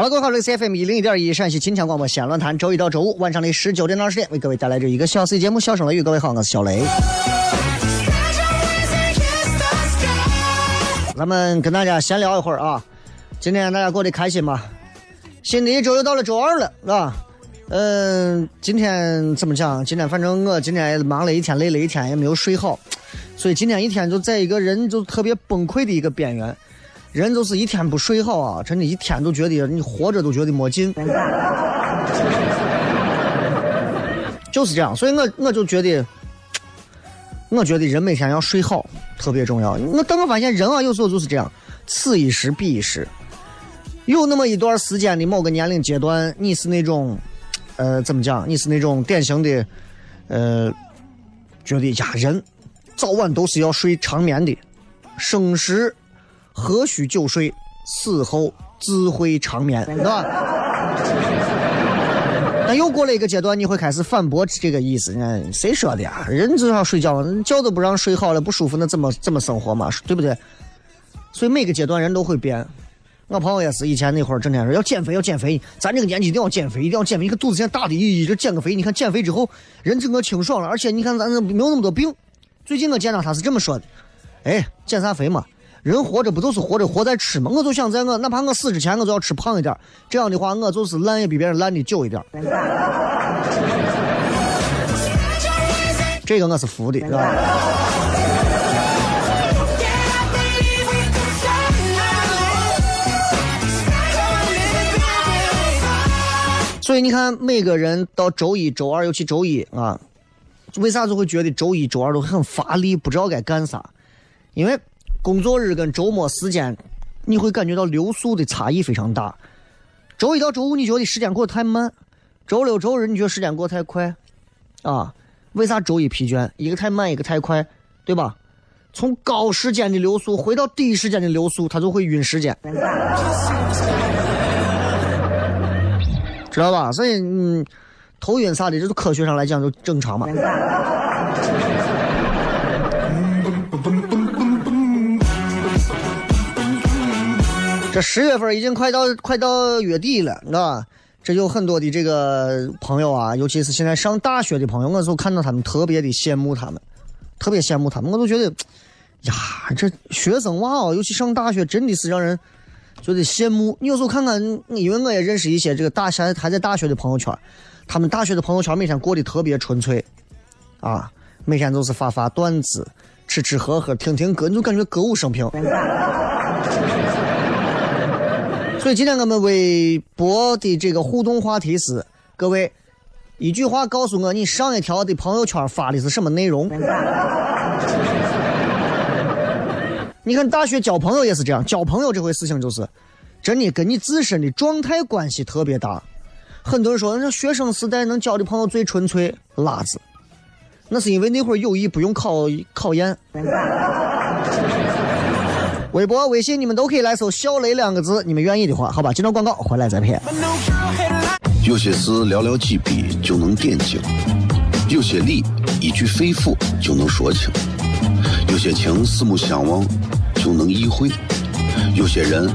好了，各位好，这里是 FM 一零一点一陕西秦腔广播西安论坛，周一到周五晚上的十九点到二十点，为各位带来这一个小时的节目《笑声雷雨》。各位好，我是小雷。咱们跟大家闲聊一会儿啊，今天大家过得开心吗？新的一周又到了周二了，是吧？嗯，今天怎么讲？今天反正我今天也忙了一天，累了一天，也没有睡好，所以今天一天就在一个人就特别崩溃的一个边缘。人就是一天不睡好啊，真的，一天都觉得你活着都觉得没劲，就是这样。所以我我就觉得，我觉得人每天要睡好特别重要。我但我发现人啊，有时候就是这样，此一时彼一时。有那么一段时间的某个年龄阶段，你是那种，呃，怎么讲？你是那种典型的，呃，觉得呀，人早晚都是要睡长眠的，生时。何须久睡，死后自会长眠，对吧？但又过了一个阶段，你会开始反驳这个意思。你看，谁说的呀？人就要睡觉，觉都不让睡好了，不舒服，那怎么怎么生活嘛？对不对？所以每个阶段人都会变。我朋友也是，以前那会儿整天说要减肥，要减肥。咱这个年纪一定要减肥，一定要减肥。你看肚子现在大的，一直减个肥。你看减肥之后，人整个清爽了，而且你看咱没有那么多病。最近我见到他是这么说的：“哎，减啥肥嘛？”人活着不就是活着活在吃吗？我就想在我哪怕我死之前，我就要吃胖一点。这样的话，我就是烂也比别人烂的久一点。这个我是服的，是吧？所以你看，每个人到周一、周二，尤其周一啊，为啥就会觉得周一、周二都很乏力，不知道该干啥？因为。工作日跟周末时间，你会感觉到流速的差异非常大。周一到周五你觉得时间过得太慢，周六周日你觉得时间过得太快，啊？为啥周一疲倦？一个太慢，一个太快，对吧？从高时间的流速回到低时间的流速，它就会晕时间，知道吧？所以，嗯，头晕啥的，这都科学上来讲就正常嘛。这十月份已经快到快到月底了，啊，这有很多的这个朋友啊，尤其是现在上大学的朋友，我就看到他们特别的羡慕他们，特别羡慕他们，我都觉得，呀，这学生娃哦，尤其上大学，真的是让人觉得羡慕。你有时候看看，因为我也认识一些这个大学还在大学的朋友圈，他们大学的朋友圈每天过得特别纯粹，啊，每天都是发发段子，吃吃喝喝，听听歌，你就感觉歌舞升平。所以今天我们微博的这个互动话题是：各位一句话告诉我，你上一条的朋友圈发的是什么内容？你看大学交朋友也是这样，交朋友这回事情就是真的跟你自身的状态关系特别大。很多人说，那学生时代能交的朋友最纯粹，拉子，那是因为那会儿友谊不用考考验。微博、微信，你们都可以来搜“小雷”两个字，你们愿意的话，好吧。接着广告，回来再骗。有些事寥寥几笔就能点睛，有些理一句肺腑就能说清，有些情四目相望就能意会，有些人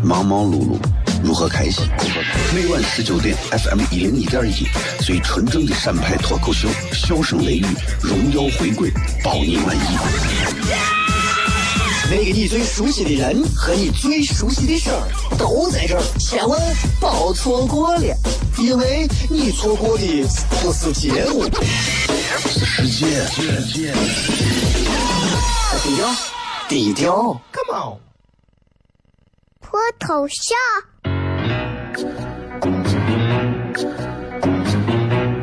忙忙碌碌如何开心？每晚十九点，FM 一零一点一，最纯正的陕派脱口秀，笑声雷雨，荣耀回归，包你满意。那个你最熟悉的人和你最熟悉的事儿都在这儿，千万别错过了，因为你错过的不是节目，是世界。低调，低调，Come on，脱头像？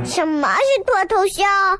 什么是脱头像？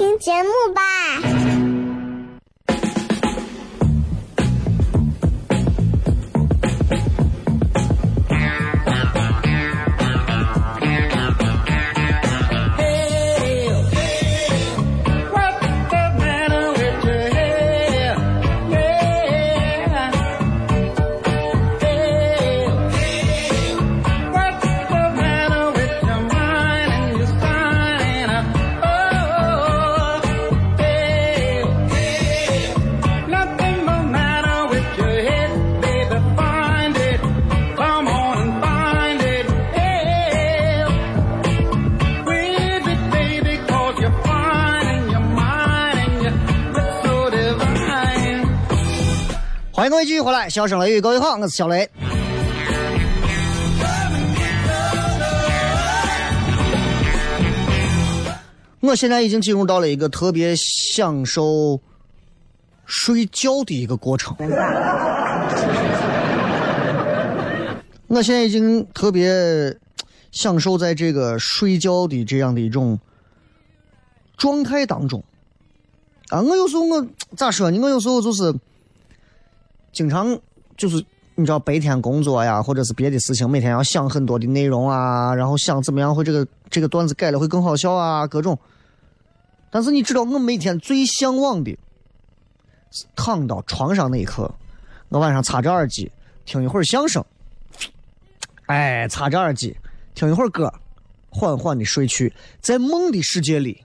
听节目吧。回来，笑声雷雨，各位好，我是小雷。我现在已经进入到了一个特别享受睡觉的一个过程。我现在已经特别享受在这个睡觉的这样的一种状态当中。啊，我有时候我咋说呢？我有时候就是。经常就是你知道白天工作呀，或者是别的事情，每天要想很多的内容啊，然后想怎么样会这个这个段子改了会更好笑啊，各种。但是你知道我每天最向往的，躺到床上那一刻，我晚上插着耳机听一会儿相声，哎，插着耳机听一会儿歌，缓缓的睡去，在梦的世界里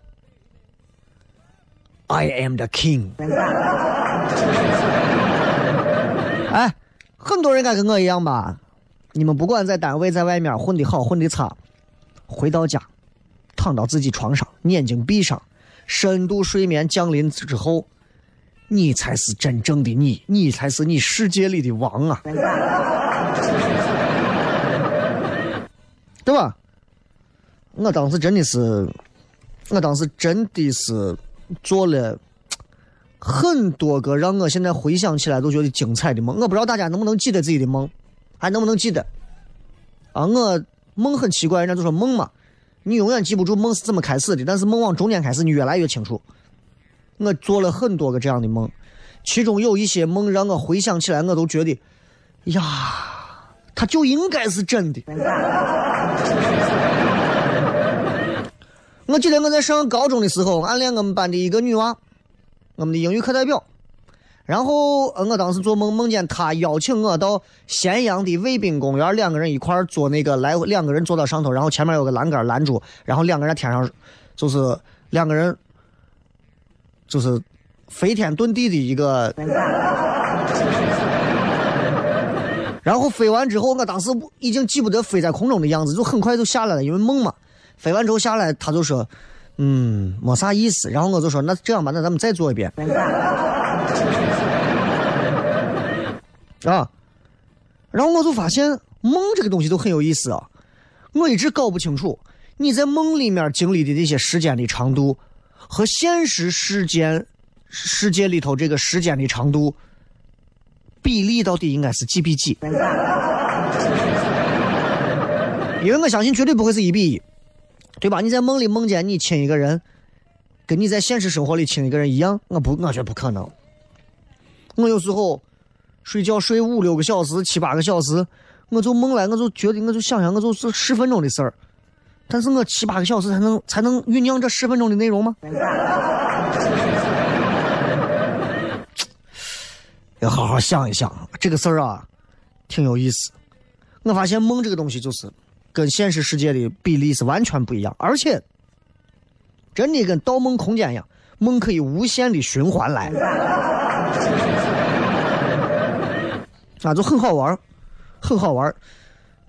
，I am the king。哎，很多人该跟我一样吧？你们不管在单位、在外面混的好、混的差，回到家，躺到自己床上，眼睛闭上，深度睡眠降临之后，你才是真正的你，你才是你世界里的王啊！对吧？我当时真的是，我当时真的是做了。很多个让我现在回想起来都觉得精彩的梦，我不知道大家能不能记得自己的梦，还能不能记得？啊，我梦很奇怪，人家就说梦嘛，你永远记不住梦是怎么开始的，但是梦往中间开始，你越来越清楚。我做了很多个这样的梦，其中有一些梦让我回想起来，我都觉得，呀，它就应该是真的。我记得我在上高中的时候，暗恋我们班的一个女娃。我们的英语课代表，然后我当时做梦梦见他邀请我到咸阳的卫兵公园，两个人一块儿坐那个来，两个人坐到上头，然后前面有个栏杆拦住，然后两个人天上就是两个人就是飞天遁地的一个，然后飞完之后，我当时已经记不得飞在空中的样子，就很快就下来了，因为梦嘛。飞完之后下来，他就说。嗯，没啥意思。然后我就说，那这样吧，那咱们再做一遍。啊，然后我就发现梦这个东西都很有意思啊。我一直搞不清楚你在梦里面经历的这些时间的长度和现实时间世界里头这个时间的长度比例到底应该是几比几？因为我相信绝对不会是一比一。对吧？你在梦里梦见你亲一个人，跟你在现实生活里亲一个人一样？我不，我觉得不可能。我有时候睡觉睡五六个小时、七八个小时，我就梦来，我就觉得，我就想想，我就是十分钟的事儿。但是我七八个小时才能才能酝酿这十分钟的内容吗？要好好想一想这个事儿啊，挺有意思。我发现梦这个东西就是跟现实世界的比例是完全不一样，而且真的跟盗梦空间一样，梦可以无限的循环来，啊，就很好玩很好玩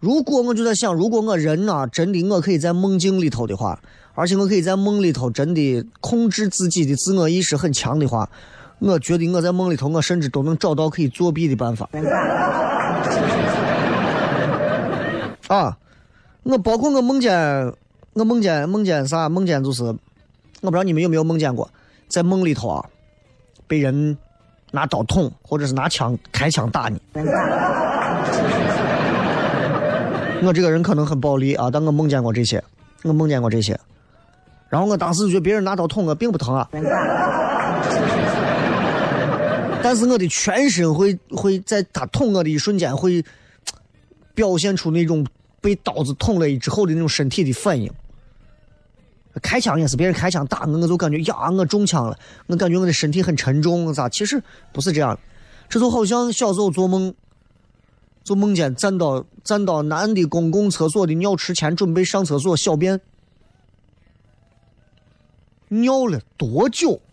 如果我就在想，如果我人呐，真的我可以在梦境里头的话，而且我可以在梦里头真的控制自己的自我意识很强的话。我觉得我在梦里头，我甚至都能找到可以作弊的办法。啊，我包括我梦见，我梦见梦见啥？梦见就是，我不知道你们有没有梦见过，在梦里头啊，被人拿刀捅，或者是拿枪开枪打你。我这个人可能很暴力啊，但我梦见过这些，我梦见过这些。然后我当时就觉得别人拿刀捅我并不疼啊。但是我的全身会会在他捅我的一瞬间会表现出那种被刀子捅了之后的那种身体的反应。开枪也是别人开枪打我，我就感觉呀，我中枪了，我感觉我的身体很沉重，我咋？其实不是这样，这就好像小时候做梦，就梦见站到站到男的公共厕所的尿池前准备上厕所小便，尿了多久？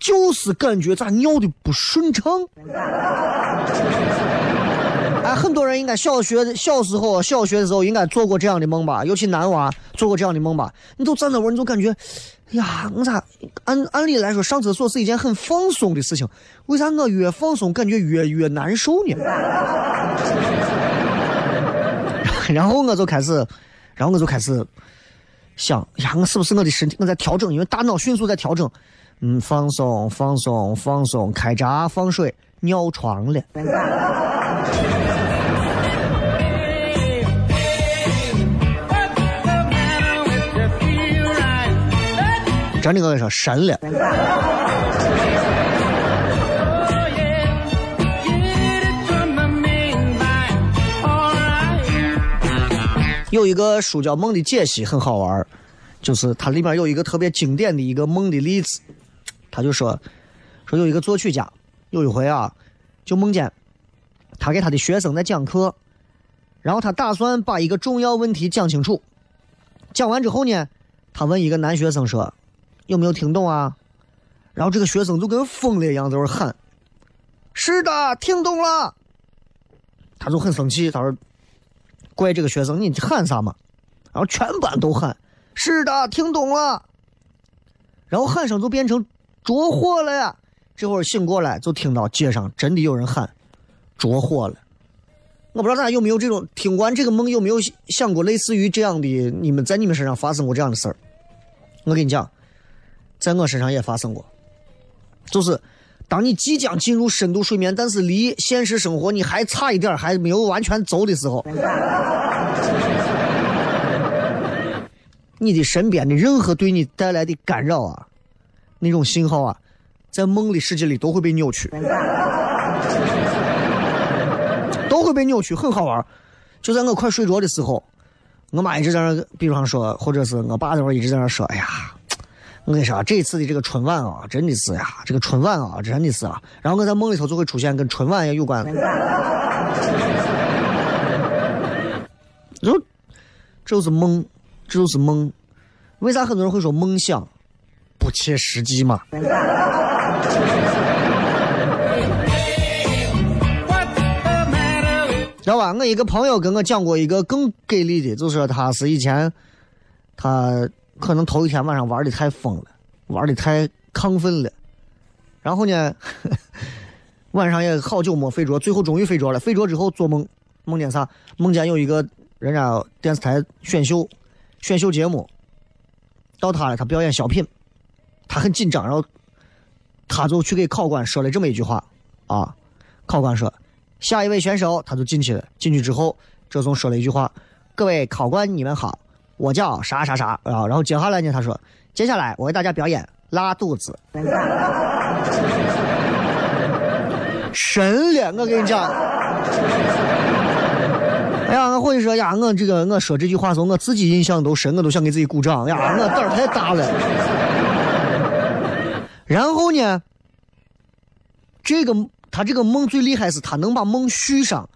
就是感觉咋尿的不顺畅。哎，很多人应该小学小时候、小学的时候应该做过这样的梦吧？尤其男娃做过这样的梦吧？你都站那会儿，你就感觉，呀，我咋按按理来说上厕所是一件很放松的事情，为啥我越放松感觉越越难受呢？然后我就开始，然后我就开始想，呀，我是不是我的身体我在调整？因为大脑迅速在调整。嗯，放松，放松，放松，开闸放水，尿床了。真的，我跟你说，神了。有一个书叫《梦的解析》，很好玩就是它里面有一个特别经典的一个梦的例子。他就说，说有一个作曲家，有一回啊，就梦见他给他的学生在讲课，然后他打算把一个重要问题讲清楚。讲完之后呢，他问一个男学生说：“有没有听懂啊？”然后这个学生就跟疯了一样在那喊：“是的，听懂了。”他就很生气，他说：“怪这个学生，你喊啥嘛？”然后全班都喊：“是的，听懂了。”然后喊声就变成。着火了呀！这会儿醒过来，就听到街上真的有人喊：“着火了！”我不知道大家有没有这种听完这个梦，有没有想过类似于这样的？你们在你们身上发生过这样的事儿？我跟你讲，在我身上也发生过。就是当你即将进入深度睡眠，但是离现实生活你还差一点，还没有完全走的时候，你的身边的任何对你带来的干扰啊！那种信号啊，在梦里世界里都会被扭曲，都会被扭曲，很好玩。就在我快睡着的时候，我妈一直在那，比方说，或者是我爸那会儿一直在那说：“哎呀，我跟你说，这次的这个春晚啊，真的是呀，这个春晚啊，真的是啊。”然后我在梦里头就会出现跟春晚也有关的，就这就是梦，这就是梦。为啥很多人会说梦想？不切实际嘛？知道吧？我一个朋友跟我讲过一个更给力的，就是说他是以前他可能头一天晚上玩的太疯了，玩的太亢奋了，然后呢，晚上也好久没睡着，最后终于睡着了。睡着之后做梦，梦见啥？梦见有一个人家电视台选秀选秀节目，到他了，他表演小品。他很紧张，然后他就去给考官说了这么一句话啊。考官说：“下一位选手。”他就进去了。进去之后，这总说了一句话：“各位考官，你们好，我叫啥啥啥啊。然后接下来呢，他说，接下来我为大家表演拉肚子。神了，我跟你讲。哎呀，我回去说呀，我这个我说这句话时候，我自己印象都深，我都想给自己鼓掌呀，我胆儿太大了。然后呢，这个他这个梦最厉害是他能把梦续上。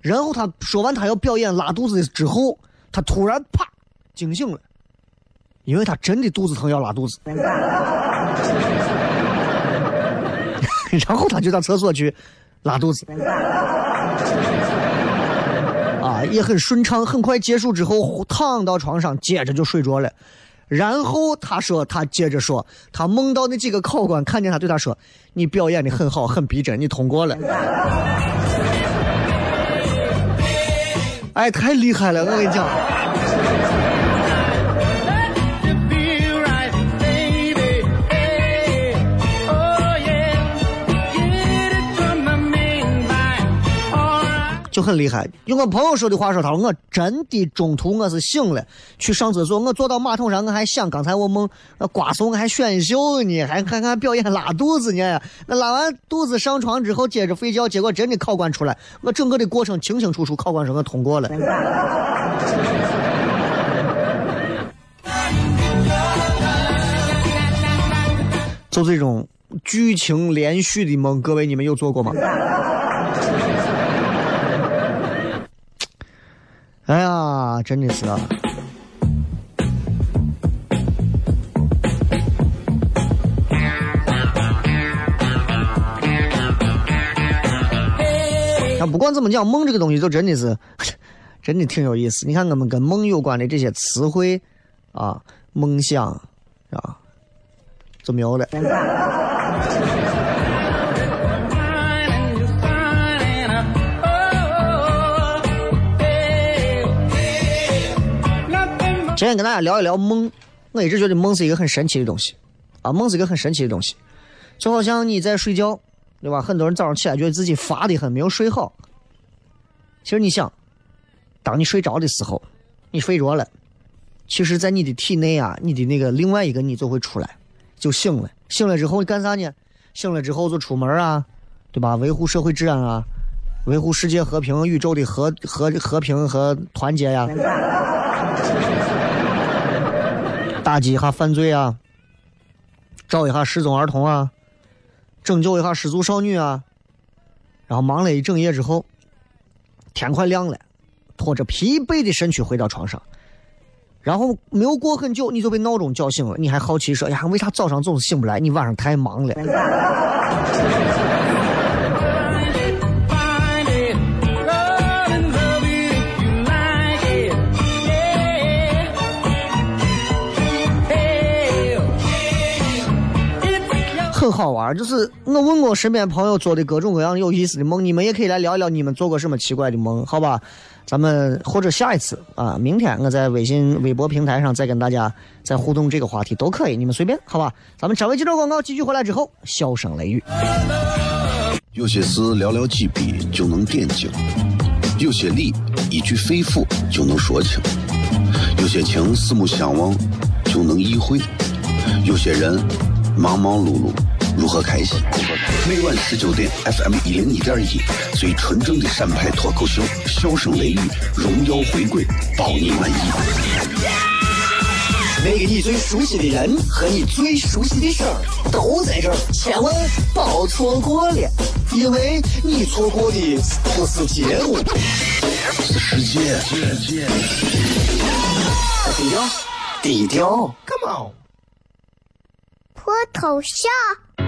然后他说完他要表演拉肚子之后，他突然啪惊醒了，因为他真的肚子疼要拉肚子。然后他就到厕所去拉肚子，啊，也很顺畅，很快结束之后躺到床上，接着就睡着了。然后他说，他接着说，他梦到那几个考官看见他，对他说：“你表演的很好，很逼真，你通过了。”哎，太厉害了，我跟你讲。就很厉害。用我朋友说的话说，他说我真的中途我是醒了，去上厕所，我坐到马桶上，我还想刚才我梦瓜怂还选秀呢，还看看表演拉肚子呢。那拉完肚子上床之后接着睡觉，结果真的考官出来，我整个的过程清清楚楚，考官说我通过了。就这种剧情连续的梦，各位你们有做过吗？哎呀，真的是啊！但不管怎么讲，梦这个东西就真的是，真的挺有意思。你看，我们跟梦有关的这些词汇啊，梦想啊，就没有了。今天跟大家聊一聊梦，我一直觉得梦是一个很神奇的东西，啊，梦是一个很神奇的东西，就好像你在睡觉，对吧？很多人早上起来觉得自己乏的很，没有睡好。其实你想，当你睡着的时候，你睡着了，其实，在你的体内啊，你的那个另外一个你就会出来，就醒了。醒了之后干啥呢？醒了之后就出门啊，对吧？维护社会治安啊，维护世界和平、宇宙的和和和平和团结呀。打击一下犯罪啊，找一下失踪儿童啊，拯救一下失足少女啊，然后忙了一整夜之后，天快亮了，拖着疲惫的身躯回到床上，然后没有过很久，你就被闹钟叫醒了。你还好奇说：“呀，为啥早上总是醒不来？你晚上太忙了。”好玩，就是我问过身边朋友做的各种各样有意思的梦，你们也可以来聊一聊你们做过什么奇怪的梦，好吧？咱们或者下一次啊，明天我在微信、微博平台上再跟大家再互动这个话题都可以，你们随便，好吧？咱们稍微接着广告，继续回来之后，笑声雷雨。有些事寥寥几笔就能点睛，有些理一句肺腑就能说清，有些情四目相望就能意会，有些人忙忙碌碌。如何开心？每晚十九点，FM 一零一点一，最纯正的陕派脱口秀，笑声雷雨，荣耀回归，保你满意。那个你最熟悉的人和你最熟悉的事儿都在这儿，千万别错过了，因为你错过的不是节目，是世界。低调，低调，Come on，脱头像。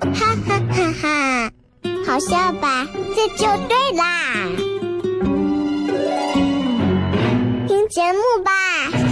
哈哈哈哈！好笑吧？这就对啦。听节目吧。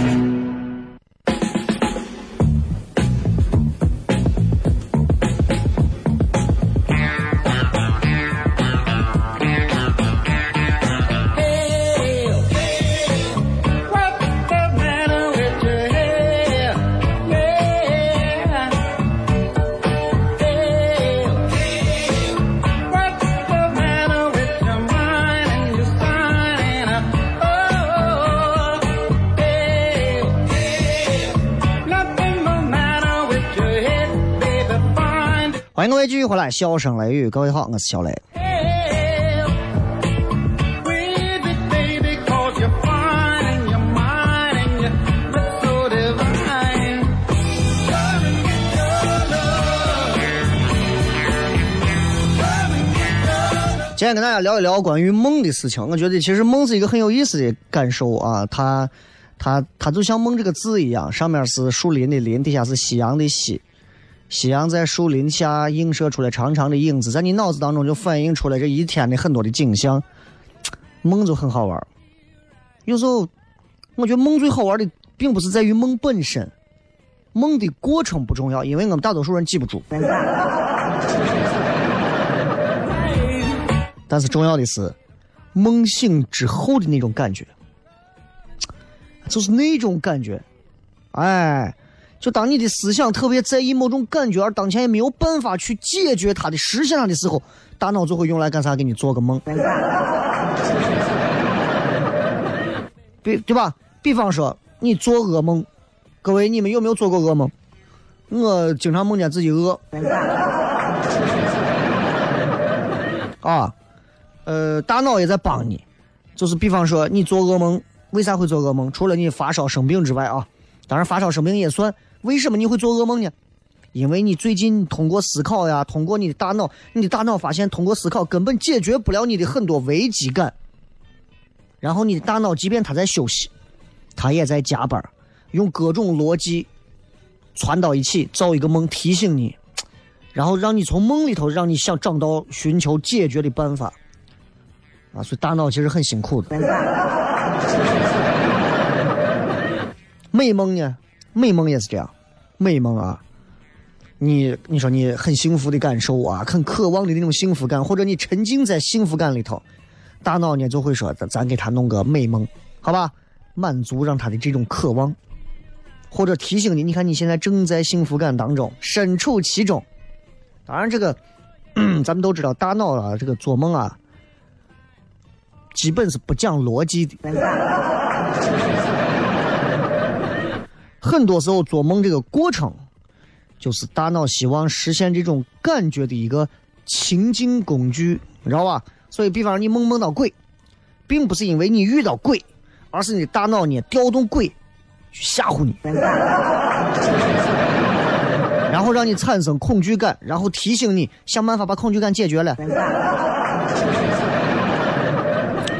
欢迎各位继续回来，笑声雷雨，各位好，我是小雷。今天跟大家聊一聊关于梦的事情。我觉得其实梦是一个很有意思的感受啊，它它它就像梦这个字一样，上面是树林的林，底下是夕阳的夕。夕阳在树林下映射出来长长的影子，在你脑子当中就反映出来这一天的很多的景象。梦就很好玩有时候我觉得梦最好玩的，并不是在于梦本身，梦的过程不重要，因为我们大多数人记不住。但是重要的是，梦醒之后的那种感觉，就是那种感觉，哎。就当你的思想特别在意某种感觉，而当前也没有办法去解决它的、实现它的时候，大脑就会用来干啥？给你做个梦，比对吧？比方说你做噩梦，各位你们有没有做过噩梦？我经常梦见自己饿。啊，呃，大脑也在帮你，就是比方说你做噩梦，为啥会做噩梦？除了你发烧生病之外啊，当然发烧生病也算。为什么你会做噩梦呢？因为你最近通过思考呀，通过你的大脑，你的大脑发现通过思考根本解决不了你的很多危机感。然后你的大脑即便他在休息，他也在加班，用各种逻辑串到一起造一个梦提醒你，然后让你从梦里头让你想找到寻求解决的办法。啊，所以大脑其实很辛苦的。美梦呢？美梦也是这样，美梦啊，你你说你很幸福的感受啊，很渴望的那种幸福感，或者你沉浸在幸福感里头，大脑呢就会说咱咱给他弄个美梦，好吧，满足让他的这种渴望，或者提醒你，你看你现在正在幸福感当中，身处其中。当然这个，咱们都知道，大脑啊，这个做梦啊，基本是不讲逻辑的。很多时候做梦这个过程，就是大脑希望实现这种感觉的一个情境工具，你知道吧？所以，比方你梦梦到鬼，并不是因为你遇到鬼，而是你大脑呢调动鬼去吓唬你，然后让你产生恐惧感，然后提醒你想办法把恐惧感解决了。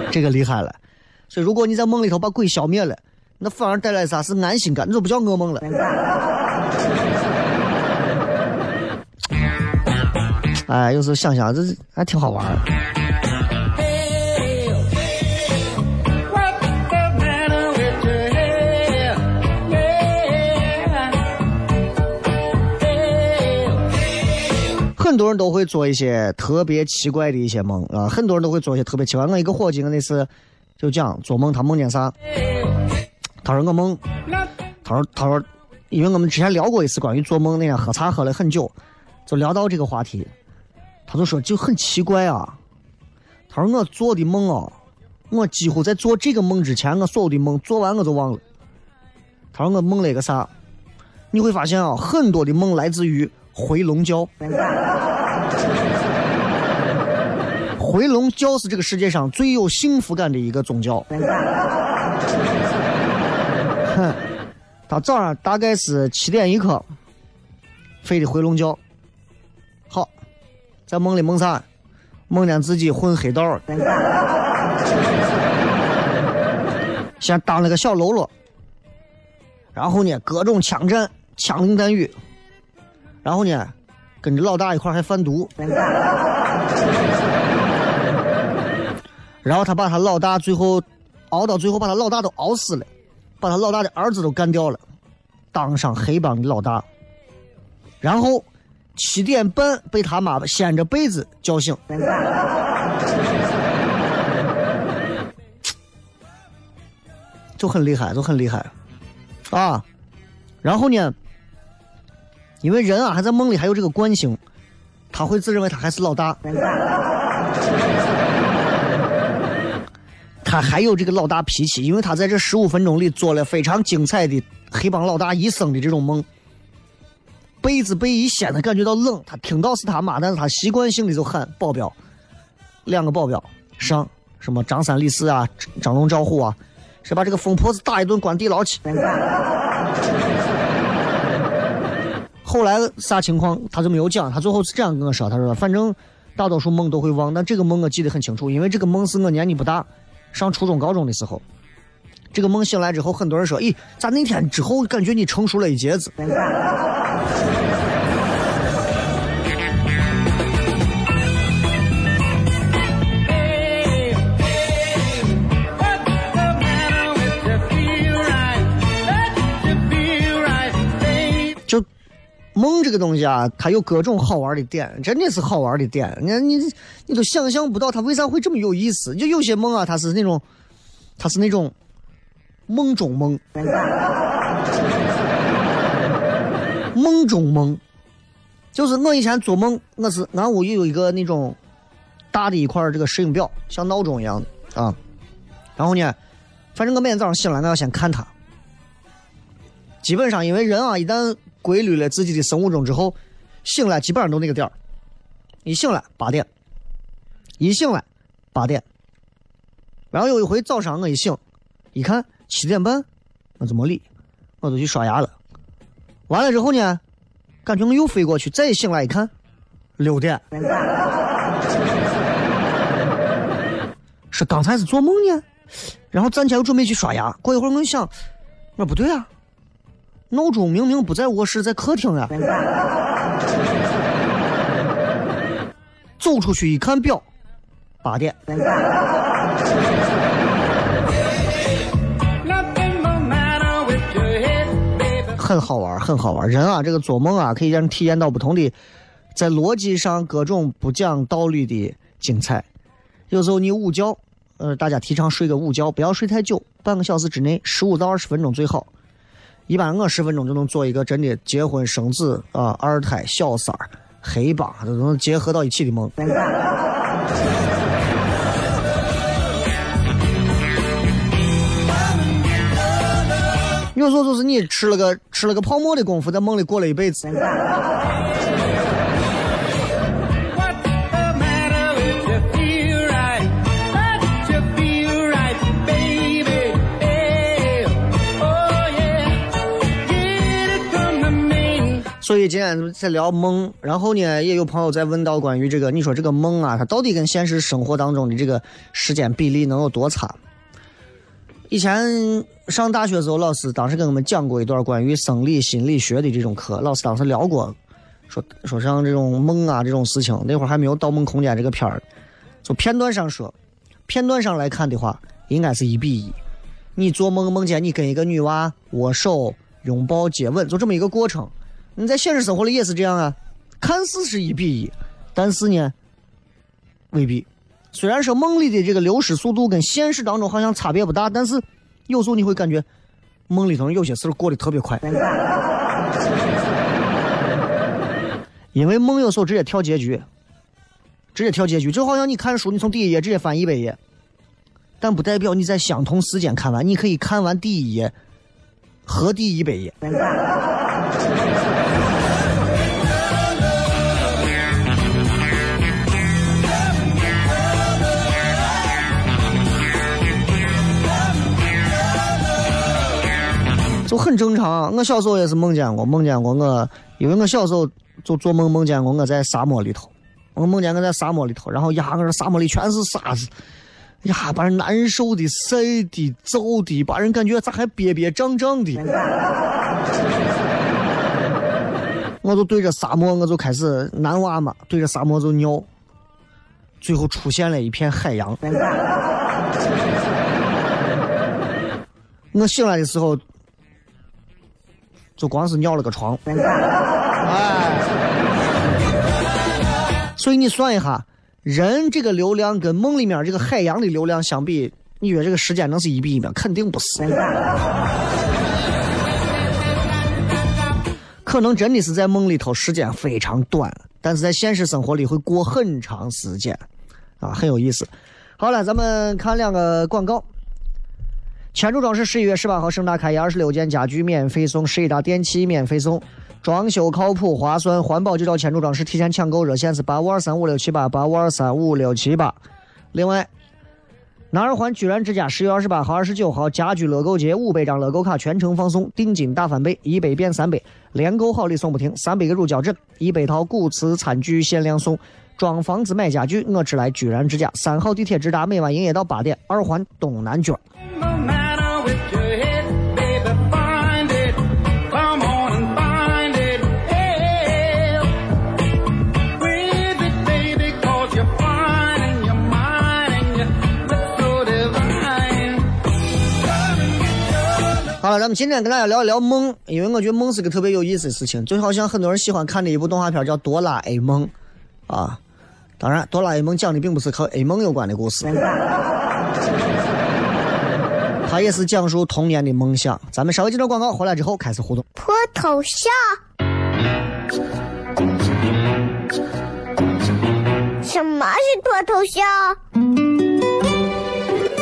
这个厉害了。所以，如果你在梦里头把鬼消灭了。那反而带来啥是安心感？那就不叫噩梦了。哎，有时候想想，这还挺好玩很多人都会做一些特别奇怪的一些梦啊，很多人都会做一些特别奇怪。我一个伙计，我那次就讲做梦，他梦见啥？他说我梦，他说他说，因为我们之前聊过一次关于做梦，那天喝茶喝了很久，就聊到这个话题，他就说就很奇怪啊。他说我做的梦啊，我几乎在做这个梦之前，我所有的梦做完我就忘了。他说我梦了一个啥？你会发现啊，很多的梦来自于回笼觉。回笼觉是这个世界上最有幸福感的一个宗教。哼，他早上大概是七点一刻，睡的回笼觉。好，在梦里梦啥？梦见自己混黑道，先当了个小喽啰，然后呢，各种枪战，枪林弹雨，然后呢，跟着老大一块还贩毒，然后他把他老大最后熬到最后把他老大都熬死了，把他老大的儿子都干掉了，当上黑帮的老大。然后七点半被他妈掀着被子叫醒，就很厉害，就很厉害啊！然后呢，因为人啊还在梦里还有这个惯性，他会自认为他还是老大。他还有这个老大脾气，因为他在这十五分钟里做了非常精彩的黑帮老大一生的这种梦。被子被一掀，他感觉到冷，他听到是他妈，但是他习惯性的就喊保镖，两个保镖上，什么张三李四啊，张龙赵虎啊，是把这个疯婆子打一顿，关地牢去。后来啥情况他就没有讲，他最后是这样跟我说，他说反正大多数梦都会忘，但这个梦我记得很清楚，因为这个梦是我年纪不大。上初中、高中的时候，这个梦醒来之后，很多人说：“咦，咋那天之后感觉你成熟了一截子？”梦这个东西啊，它有各种好玩的点，真的是好玩的点。你你你都想象不到它为啥会这么有意思。就有些梦啊，它是那种，它是那种梦中梦，梦中梦。就是我以前做梦，我是俺屋有一个那种大的一块这个石英表，像闹钟一样的啊。然后呢，反正我每天早上醒来，我要先看它。基本上，因为人啊，一旦规律了自己的生物钟之后，醒来基本上都那个点儿。一醒来八点，一醒来八点。然后有一回早上我一醒，一看七点半，我就没理，我就去刷牙了。完了之后呢，感觉我又飞过去，再一醒来一看，六点。是刚才是做梦呢？然后站起来又准备去刷牙，过一会儿我想，我说不对啊。闹钟明明不在卧室，在客厅呀！走出去一看表，八点。很好玩，很好玩。人啊，这个做梦啊，可以让人体验到不同的，在逻辑上各种不讲道理的精彩。有时候你午觉，呃，大家提倡睡个午觉，不要睡太久，半个小时之内，十五到二十分钟最好。一般我十分钟就能做一个真的结婚生子啊，二胎小三儿、黑帮都能结合到一起的梦。有时候就是你吃了个吃了个泡沫的功夫，在梦里过了一辈子。所以今天在聊梦，然后呢，也有朋友在问到关于这个，你说这个梦啊，它到底跟现实生活当中的这个时间比例能有多差？以前上大学的时候，老师当时跟我们讲过一段关于生理心理学的这种课，老师当时聊过，说说像这种梦啊这种事情，那会儿还没有《盗梦空间》这个片儿，从片段上说，片段上来看的话，应该是一比一。你做梦梦见你跟一个女娃握手、拥抱、接吻，就这么一个过程。你在现实生活里也是这样啊，看似是一比一，但是呢，未必。虽然说梦里的这个流失速度跟现实当中好像差别不大，但是有时候你会感觉梦里头有些事过得特别快，因为梦有时候直接跳结局，直接跳结局，就好像你看书，你从第一页直接翻一百页，但不代表你在相同时间看完，你可以看完第一页和第一百页。很正常。我小时候也是梦见过，梦见过我，因为我小时候就做梦梦见过我在沙漠里头，我梦见我在沙漠里头，然后呀，我这沙漠里全是沙子，呀，把人难受的、晒的、燥的，把人感觉咋还憋憋胀胀的。我就对着沙漠，我就开始男娃嘛，对着沙漠就尿，最后出现了一片海洋。我醒来的时候，就光是尿了个床。哎，所以你算一下，人这个流量跟梦里面这个海洋的流量相比，你觉得这个时间能是一比一吗？肯定不是。可能真的是在梦里头时间非常短，但是在现实生活里会过很长时间，啊，很有意思。好了，咱们看两个广告。千柱装饰十一月十八号盛大开业，二十六件家具免费送，十一大电器免费送，装修靠谱划算，环保就找千柱装饰。提前抢购热线是八五二三五六七八八五二三五六七八。另外，南二环居然之家十月二十八号、二十九号家居乐购节五百张乐购卡全程放送，定金大翻倍，一百变三百，连购好礼送不停，三百个乳胶枕，一百套古瓷餐具限量送。装房子买家具，我只来居然之家。三号地铁直达，每晚营业到八点。二环东南角。咱们今天跟大家聊一聊梦，因为我觉得梦是个特别有意思的事情，就好像很多人喜欢看的一部动画片叫《哆啦 A 梦》，啊。当然，哆啦 A 梦讲的并不是和 A 梦有关的故事，它也是讲述童年的梦想。咱们稍微接着广告，回来之后开始互动。脱头像？什么是脱头像？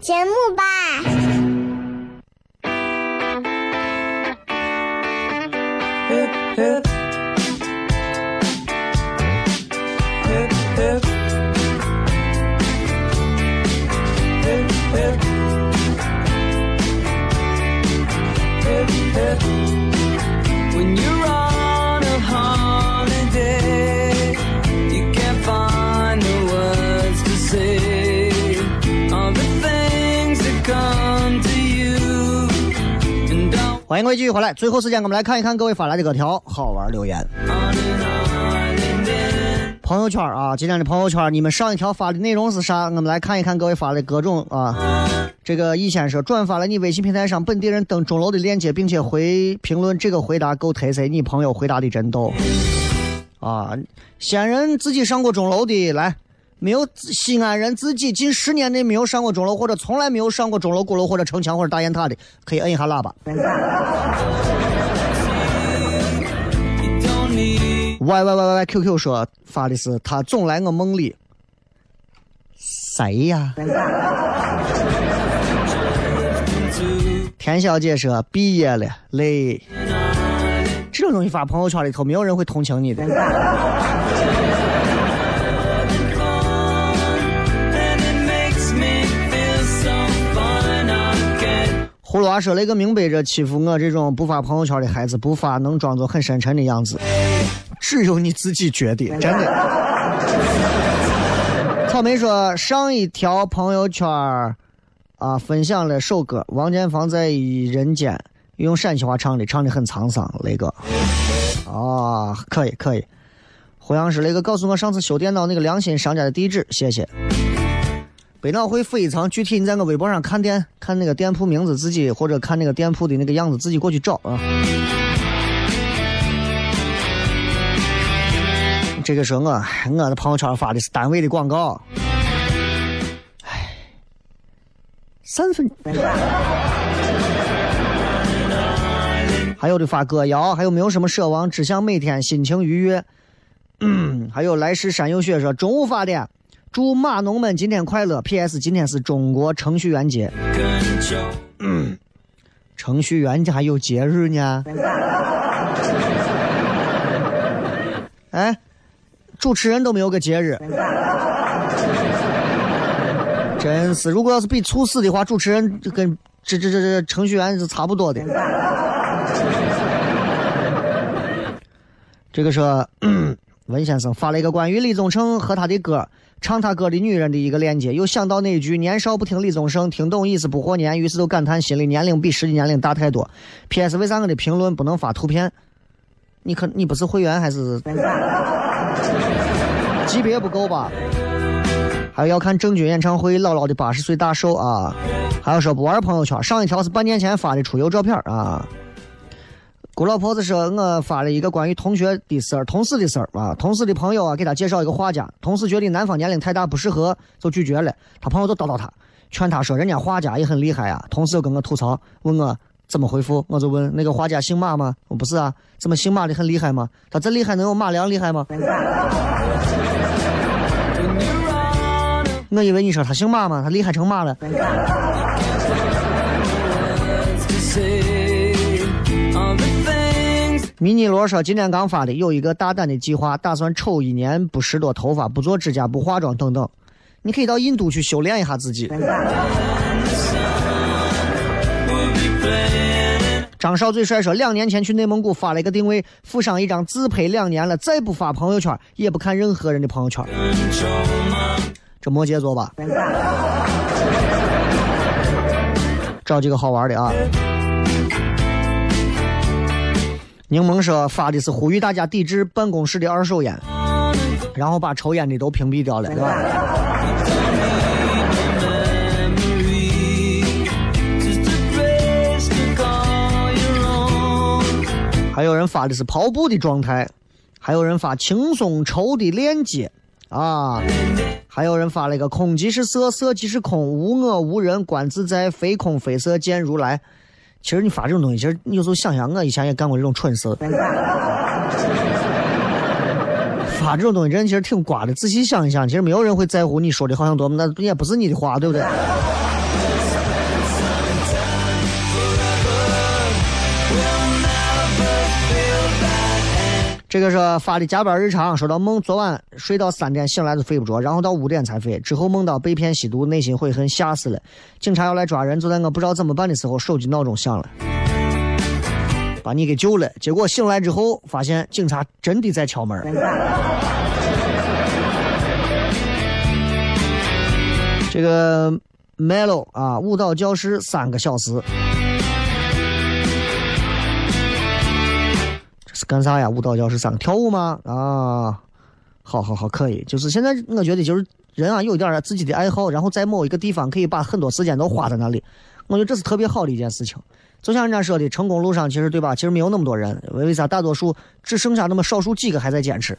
节目吧。欢迎各位继续回来，最后时间我们来看一看各位发来的各条好玩留言。朋友圈啊，今天的朋友圈，你们上一条发的内容是啥？我们来看一看各位发的各种啊。这个易先生转发了你微信平台上本地人登钟楼的链接，并且回评论这个回答够特色，你朋友回答的真逗啊！西安人自己上过钟楼的来，没有西安人自己近十年内没有上过钟楼，或者从来没有上过钟楼、鼓楼或者城墙或者大雁塔的，可以摁一下喇叭。喂喂喂喂喂 Q Q 说发的是他总来我梦里，谁呀？田小姐说毕业了累，这种东西发朋友圈里头，没有人会同情你的。娃说：“那个明摆着欺负我这种不发朋友圈的孩子，不发能装作很深沉的样子。”只有你自己觉得，真的。草莓说上一条朋友圈啊，分享了首歌，王建房在人间用陕西话唱的，唱的很沧桑。那个啊，可以可以。胡杨是那个告诉我上次修电脑那个良心商家的地址，谢谢。百脑汇非常具体，你在我微博上看店，看那个店铺名字，自己或者看那个店铺的那个样子，自己过去找啊。这个是我我的朋友圈发的是单位的广告，唉，三分。还有的发歌谣，还有没有什么奢望？只想每天心情愉悦。嗯，还有来世山有雪说中午发的，祝码农们今天快乐。P.S. 今天是中国程序员节。嗯，程序员家有节日呢？哎。主持人都没有个节日，真是。如果要是比猝死的话，主持人就跟这这这这程序员是差不多的。这个是文先生发了一个关于李宗盛和他的歌唱他歌的女人的一个链接，又想到那句“年少不听李宗盛，听懂已是不惑年”，于是就感叹心里年龄比实际年龄大太多。P.S. 为啥我的评论不能发图片？你可你不是会员还是 级别不够吧？还有要看郑钧演唱会，姥姥的八十岁大寿啊！还有说不玩朋友圈，上一条是半年前发的出游照片啊。姑老婆子说，我发了一个关于同学的事儿、同事的事儿啊。同事的朋友啊，给他介绍一个画家，同事觉得男方年龄太大不适合，就拒绝了。他朋友就叨叨他，劝他说人家画家也很厉害啊。同事又跟我吐槽，问我怎么回复，我就问那个画家姓马吗？我不是啊，怎么姓马的很厉害吗？他这厉害能有马良厉害吗？我以为你说他姓马吗？他厉害成马了。迷你罗说：“今天刚发的，有一个大胆的计划，打算抽一年不拾掇头发，不做指甲，不化妆等等。你可以到印度去修炼一下自己。”张少最帅说：“两年前去内蒙古发了一个定位，附上一张自拍，两年了，再不发朋友圈，也不看任何人的朋友圈。”这摩羯座吧，找几个好玩的啊。柠檬说发的是呼吁大家抵制办公室的二手烟，然后把抽烟的都屏蔽掉了，对吧？还有人发的是跑步的状态，还有人发轻松抽的链接啊，还有人发了一个空即是色，色即是空，无我无人，观自在，非空非色，见如来。其实你发这种东西，其实你有时候想想，我以前也干过这种蠢事。发这种东西，人其实挺瓜的。仔细想一想，其实没有人会在乎你说的好像多么，那也不是你的话，对不对？这个是发的加班日常，说到梦，昨晚睡到三点醒来就睡不着，然后到五点才睡，之后梦到被骗吸毒，内心悔恨，吓死了。警察要来抓人，就在我不知道怎么办的时候，手机闹钟响了，把你给救了。结果醒来之后，发现警察真的在敲门。这个 Melo 啊，舞蹈教室三个小时。是干啥呀？舞蹈教室上跳舞吗？啊，好好好，可以。就是现在，我觉得就是人啊，有一点自己的爱好，然后在某一个地方可以把很多时间都花在那里，我觉得这是特别好的一件事情。就像人家说的，成功路上其实对吧？其实没有那么多人，为啥大多数只剩下那么少数几个还在坚持？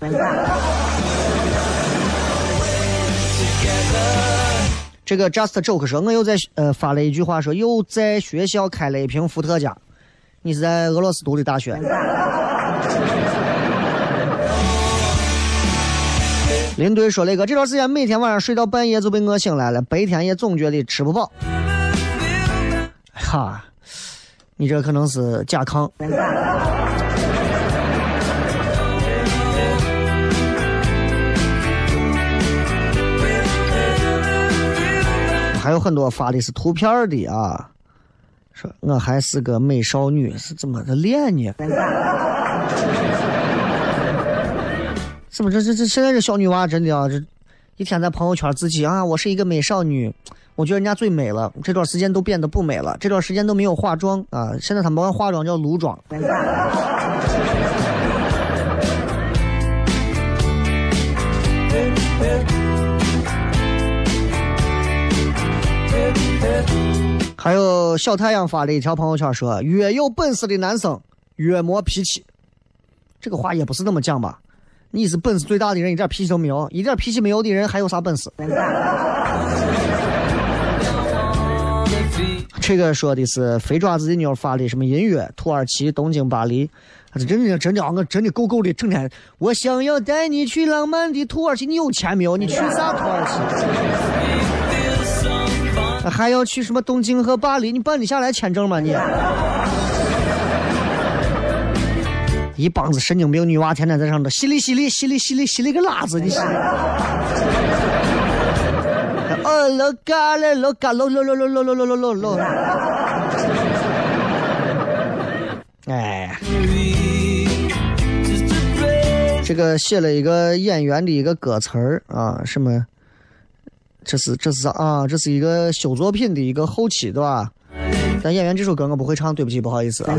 这个 Just Joke 说，我又在呃发了一句话说，又在学校开了一瓶伏特加。你是在俄罗斯读的大学？林队说：“那个这段时间每天晚上睡到半夜就被饿醒来了，白天也总觉得吃不饱。”哈，你这可能是甲亢。还有很多发的是图片的啊，说我还是个美少女，是怎么的练呢？怎么这这这现在这小女娃真的啊，这一天在朋友圈自己啊，我是一个美少女，我觉得人家最美了。这段时间都变得不美了，这段时间都没有化妆啊。现在他们化妆叫撸妆。还有小太阳发了一条朋友圈说：“越有本事的男生越没脾气。”这个话也不是那么讲吧？你是本事最大的人，一点脾气都没有，一点脾气没有的人还有啥本事？这个说的是肥爪子的妞发的什么音乐？土耳其、东京、巴黎，这真的真的我真的够够的，整天我想要带你去浪漫的土耳其，你有钱没有？你去啥土耳其？还要去什么东京和巴黎？你办得下来签证吗你？一帮子神经病女娃天天在上头淅沥淅沥淅沥淅沥淅沥个辣子，你淅沥。哦，老嘎了，老嘎，老老老老老老老老老。哎，这个写了一个演员的一个歌词儿啊，什么？这是这是啊，这是一个修作品的一个后期，对吧？但演员这首歌我不会唱，对不起，不好意思啊。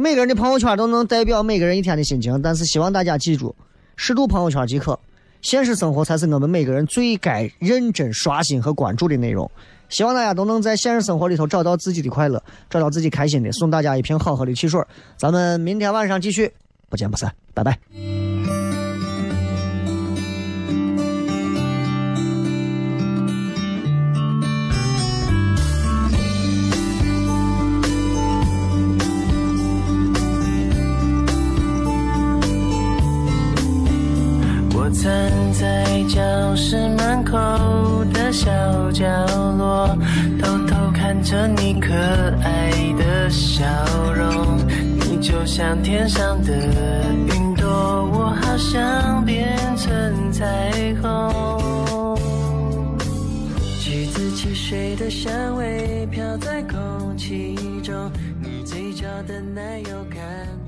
每个人的朋友圈都能代表每个人一天的心情，但是希望大家记住，适度朋友圈即可，现实生活才是我们每个人最该认真刷新和关注的内容。希望大家都能在现实生活里头找到自己的快乐，找到自己开心的。送大家一瓶好喝的汽水，咱们明天晚上继续，不见不散，拜拜。角落，偷偷看着你可爱的笑容。你就像天上的云朵，我好想变成彩虹。橘子汽水的香味飘在空气中，你嘴角的奶油看得我好兴奋。